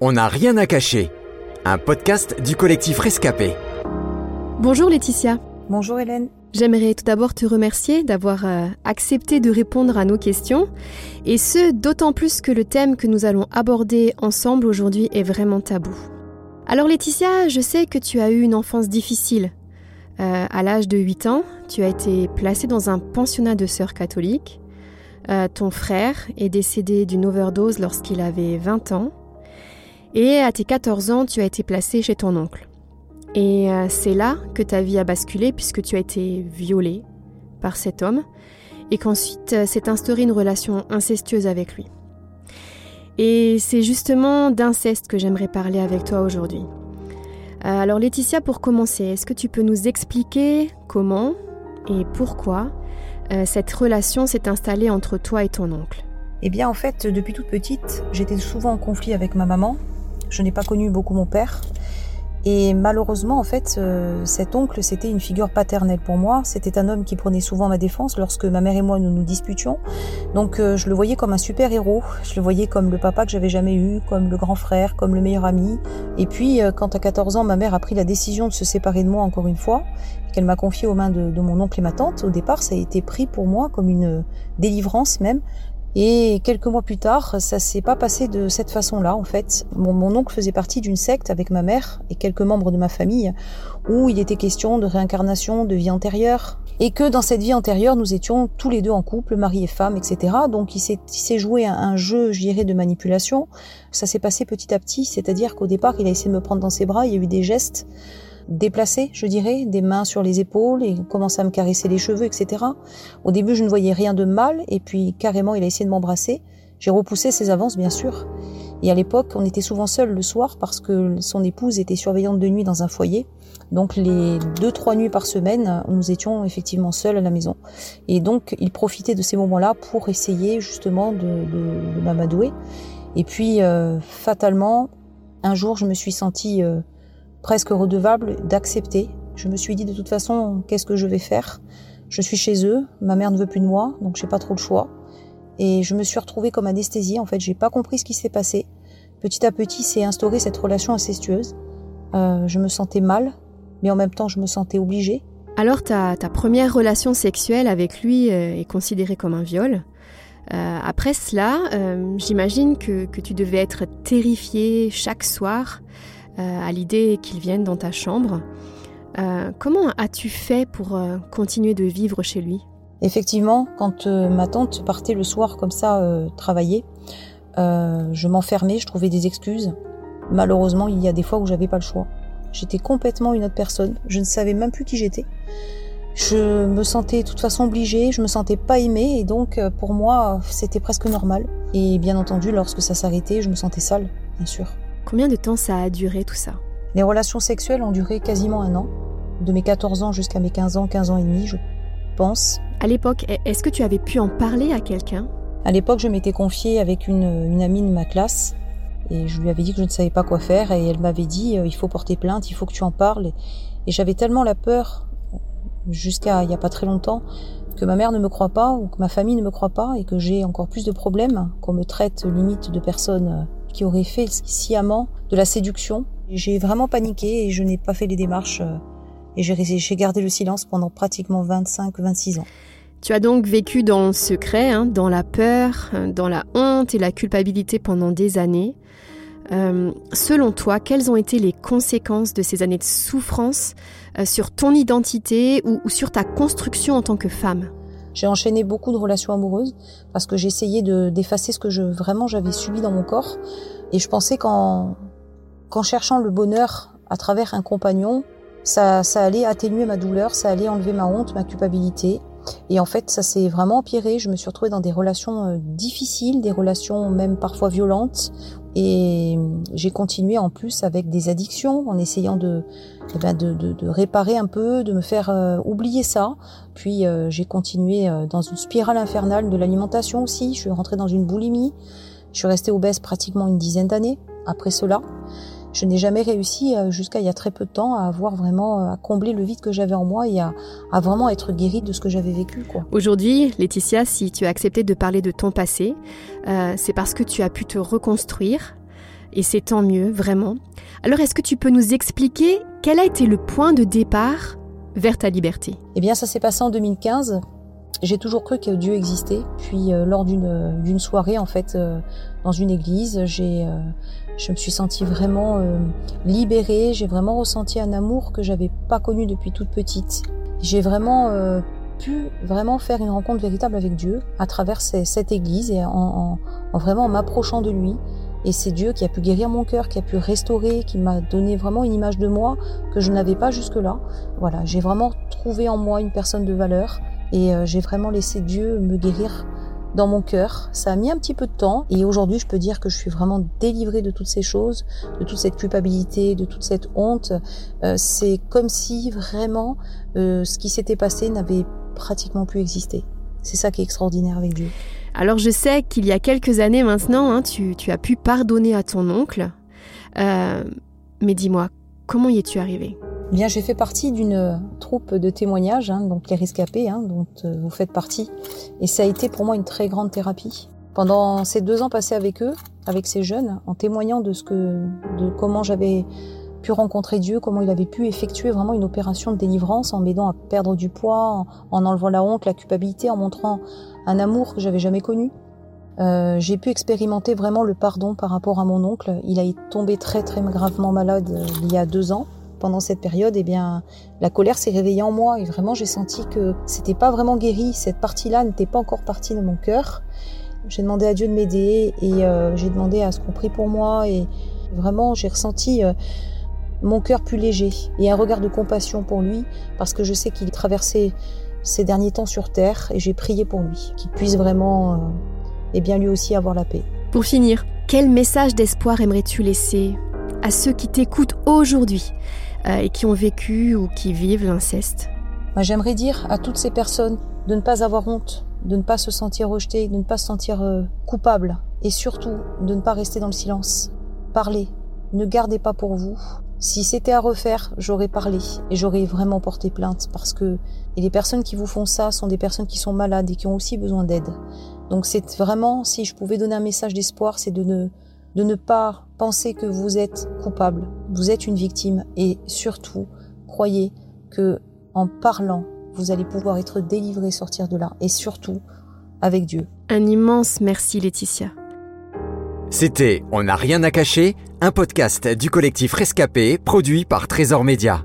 On n'a rien à cacher. Un podcast du collectif Rescapé. Bonjour Laetitia. Bonjour Hélène. J'aimerais tout d'abord te remercier d'avoir euh, accepté de répondre à nos questions, et ce d'autant plus que le thème que nous allons aborder ensemble aujourd'hui est vraiment tabou. Alors Laetitia, je sais que tu as eu une enfance difficile. Euh, à l'âge de 8 ans, tu as été placée dans un pensionnat de sœurs catholiques. Euh, ton frère est décédé d'une overdose lorsqu'il avait 20 ans. Et à tes 14 ans, tu as été placée chez ton oncle. Et euh, c'est là que ta vie a basculé puisque tu as été violée par cet homme et qu'ensuite euh, s'est instaurée une relation incestueuse avec lui. Et c'est justement d'inceste que j'aimerais parler avec toi aujourd'hui. Euh, alors Laetitia, pour commencer, est-ce que tu peux nous expliquer comment et pourquoi cette relation s'est installée entre toi et ton oncle? Eh bien en fait, depuis toute petite, j'étais souvent en conflit avec ma maman. Je n'ai pas connu beaucoup mon père. Et malheureusement, en fait, euh, cet oncle, c'était une figure paternelle pour moi. C'était un homme qui prenait souvent ma défense lorsque ma mère et moi nous nous disputions. Donc euh, je le voyais comme un super héros. Je le voyais comme le papa que j'avais jamais eu, comme le grand frère, comme le meilleur ami. Et puis, euh, quand à 14 ans, ma mère a pris la décision de se séparer de moi encore une fois, qu'elle m'a confié aux mains de mon oncle et ma tante, au départ, ça a été pris pour moi comme une délivrance même, et quelques mois plus tard, ça s'est pas passé de cette façon-là, en fait. Mon, oncle faisait partie d'une secte avec ma mère et quelques membres de ma famille, où il était question de réincarnation, de vie antérieure, et que dans cette vie antérieure, nous étions tous les deux en couple, mari et femme, etc. Donc il s'est joué un, un jeu, je dirais, de manipulation. Ça s'est passé petit à petit, c'est-à-dire qu'au départ, il a essayé de me prendre dans ses bras, il y a eu des gestes déplacé, je dirais, des mains sur les épaules et commençait à me caresser les cheveux, etc. Au début, je ne voyais rien de mal et puis carrément, il a essayé de m'embrasser. J'ai repoussé ses avances, bien sûr. Et à l'époque, on était souvent seuls le soir parce que son épouse était surveillante de nuit dans un foyer. Donc les deux, trois nuits par semaine, nous étions effectivement seuls à la maison. Et donc, il profitait de ces moments-là pour essayer justement de, de, de m'amadouer. Et puis, euh, fatalement, un jour, je me suis sentie euh, presque redevable d'accepter. Je me suis dit de toute façon, qu'est-ce que je vais faire? Je suis chez eux, ma mère ne veut plus de moi, donc j'ai pas trop le choix. Et je me suis retrouvée comme anesthésie. En fait, j'ai pas compris ce qui s'est passé. Petit à petit, s'est instaurée cette relation incestueuse. Euh, je me sentais mal, mais en même temps, je me sentais obligée. Alors, ta, première relation sexuelle avec lui euh, est considérée comme un viol. Euh, après cela, j'imagine que, tu devais être terrifiée chaque soir à l'idée qu'ils viennent dans ta chambre. Euh, comment as-tu fait pour euh, continuer de vivre chez lui? Effectivement, quand ma tante partait le soir comme ça travailler, je m'enfermais, je trouvais des excuses. Malheureusement, il y a des fois où j'avais pas le choix. J'étais complètement une autre personne. Je ne savais même plus qui j'étais. Je me sentais de toute façon obligée, je me sentais pas aimée et donc pour moi c'était presque normal. Et bien entendu, lorsque ça s'arrêtait, je me sentais sale, bien sûr. Combien de temps ça a duré tout ça Les relations sexuelles ont duré quasiment un an, de mes 14 ans jusqu'à mes 15 ans, 15 ans et demi, je pense. À l'époque, est-ce que tu avais pu en parler à quelqu'un? À l'époque, je m'étais confiée avec une, une, amie de ma classe et je lui avais dit que je ne savais pas quoi faire et elle m'avait dit euh, il faut porter plainte, il faut que tu en parles. Et j'avais tellement la peur, jusqu'à il n'y a pas très longtemps, que ma mère ne me croit pas ou que ma famille ne me croit pas et que j'ai encore plus de problèmes, qu'on me traite limite de personnes euh, qui aurait fait sciemment de la séduction. J'ai vraiment paniqué et je n'ai pas fait les démarches euh, et j'ai gardé le silence pendant pratiquement 25-26 ans. Tu as donc vécu dans le secret, hein, dans la peur, euh, dans la honte et la culpabilité pendant des années. Euh, selon toi, quelles ont été les conséquences de ces années de souffrance sur ton identité ou, sur ta construction en tant que femme? J'ai enchaîné beaucoup de relations amoureuses parce que j'essayais d'effacer ce que je, vraiment j'avais subi dans mon corps. Et je pensais qu'en qu'en cherchant le bonheur à travers un compagnon, ça, ça allait atténuer ma douleur, ça allait enlever ma honte, ma culpabilité. Et en fait, ça s'est vraiment empiré. Je me suis retrouvée dans des relations euh, difficiles, des relations même parfois violentes. Et j'ai continué en plus avec des addictions, en essayant de, eh ben réparer un peu, de me faire euh, oublier ça. Puis euh, j'ai continué euh, dans une spirale infernale de l'alimentation aussi. Je suis rentrée dans une boulimie. Je suis restée obèse pratiquement une dizaine d'années après cela je n'ai jamais réussi euh, jusqu'à il y a très peu de temps à avoir vraiment euh, à combler le vide que j'avais en moi et à, à, vraiment être guérie de ce que j'avais vécu. Aujourd'hui, Laetitia, si tu as accepté de parler de ton passé, euh, c'est parce que tu as pu te reconstruire Et c'est tant mieux, vraiment. Alors est-ce que tu peux nous expliquer quel a été le point de départ vers ta liberté? Eh bien, ça s'est passé en 2015. J'ai toujours cru que Dieu existait. Puis, euh, lors d'une soirée, en fait, euh, dans une église, j'ai, euh, je me suis sentie vraiment libérée. J'ai vraiment ressenti un amour que j'avais pas connu depuis toute petite. J'ai vraiment pu vraiment faire une rencontre véritable avec Dieu à travers cette église et en, en vraiment m'approchant de lui. Et c'est Dieu qui a pu guérir mon cœur, qui a pu restaurer, qui m'a donné vraiment une image de moi que je n'avais pas jusque-là. Voilà, j'ai vraiment trouvé en moi une personne de valeur et euh, j'ai vraiment laissé Dieu me guérir dans mon cœur. Ça a mis un petit peu de temps et aujourd'hui je peux dire que je suis vraiment délivrée de toutes ces choses, de toute cette culpabilité, de toute cette honte. Euh, c'est comme si vraiment euh, ce qui s'était passé n'avait pratiquement plus existé. C'est ça qui est extraordinaire avec Dieu. Alors je sais qu'il y a quelques années maintenant, hein, tu, as pu pardonner à ton oncle. Mais dis-moi, comment y es-tu arrivé Bien, j'ai fait partie d'une troupe de témoignages, hein, donc les rescapés, hein, dont euh, vous faites partie, et ça a été pour moi une très grande thérapie. Pendant ces deux ans passés avec eux, avec ces jeunes, en témoignant de ce que, de comment j'avais pu rencontrer Dieu, comment il avait pu effectuer vraiment une opération de délivrance en m'aidant à perdre du poids, en, enlevant la honte, la culpabilité, en montrant un amour que j'avais jamais connu. Euh, j'ai pu expérimenter vraiment le pardon par rapport à mon oncle. Il a tombé très très gravement malade euh, il y a deux ans. Pendant cette période, eh bien, la colère s'est réveillée en moi et vraiment j'ai senti que c'était pas vraiment guéri. Cette partie-là n'était pas encore partie de mon cœur. J'ai demandé à Dieu de m'aider et euh, j'ai demandé à ce qu'on prie pour moi et vraiment j'ai ressenti mon cœur plus léger et un regard de compassion pour lui parce que je sais qu'il traversait ces derniers temps sur terre et j'ai prié pour lui, qu'il puisse vraiment, euh, eh bien lui aussi avoir la paix. Pour finir, quel message d'espoir aimerais-tu laisser à ceux qui t'écoutent aujourd'hui? euh, et qui ont vécu ou qui vivent l'inceste J'aimerais dire à toutes ces personnes de ne pas avoir honte, de ne pas se sentir rejeté, de ne pas se sentir euh, coupable et surtout de ne pas rester dans le silence. Parlez, ne gardez pas pour vous, si c'était à refaire, j'aurais parlé et j'aurais vraiment porté plainte parce que et les personnes qui vous font ça sont des personnes qui sont malades et qui ont aussi besoin d'aide. Donc c'est vraiment, si je pouvais donner un message d'espoir, c'est de ne, de ne pas penser que vous êtes coupable. Vous êtes une victime et surtout, croyez que en parlant, vous allez pouvoir être délivré, sortir de là et surtout avec Dieu. Un immense merci Laetitia. C'était On n'a rien à cacher, un podcast du collectif Rescapé produit par Trésor Média.